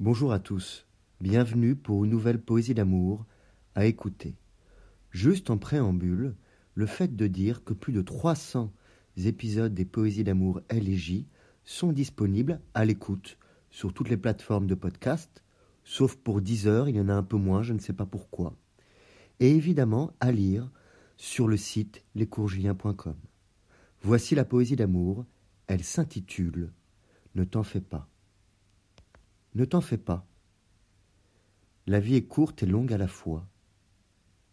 Bonjour à tous, bienvenue pour une nouvelle poésie d'amour à écouter. Juste en préambule, le fait de dire que plus de 300 épisodes des poésies d'amour L sont disponibles à l'écoute sur toutes les plateformes de podcast, sauf pour 10 heures, il y en a un peu moins, je ne sais pas pourquoi. Et évidemment à lire sur le site lescoursjulien.com. Voici la poésie d'amour, elle s'intitule Ne t'en fais pas. Ne t'en fais pas. La vie est courte et longue à la fois.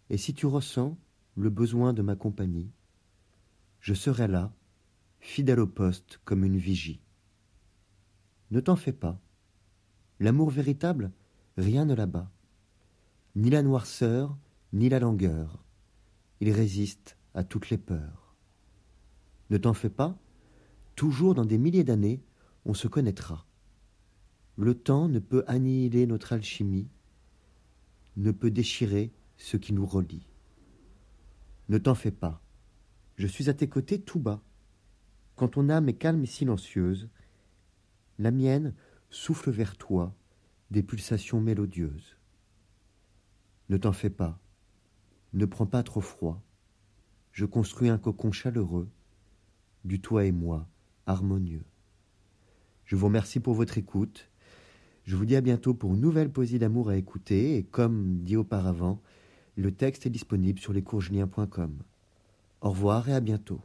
Et si tu ressens le besoin de ma compagnie, je serai là, fidèle au poste comme une vigie. Ne t'en fais pas. L'amour véritable, rien ne l'abat. Ni la noirceur, ni la langueur. Il résiste à toutes les peurs. Ne t'en fais pas, toujours dans des milliers d'années, on se connaîtra. Le temps ne peut annihiler notre alchimie, ne peut déchirer ce qui nous relie. Ne t'en fais pas. Je suis à tes côtés tout bas. Quand ton âme est calme et silencieuse, la mienne souffle vers toi des pulsations mélodieuses. Ne t'en fais pas. Ne prends pas trop froid. Je construis un cocon chaleureux, du toi et moi, harmonieux. Je vous remercie pour votre écoute je vous dis à bientôt pour une nouvelle poésie d'amour à écouter et comme dit auparavant, le texte est disponible sur lescoursjulien.com. Au revoir et à bientôt.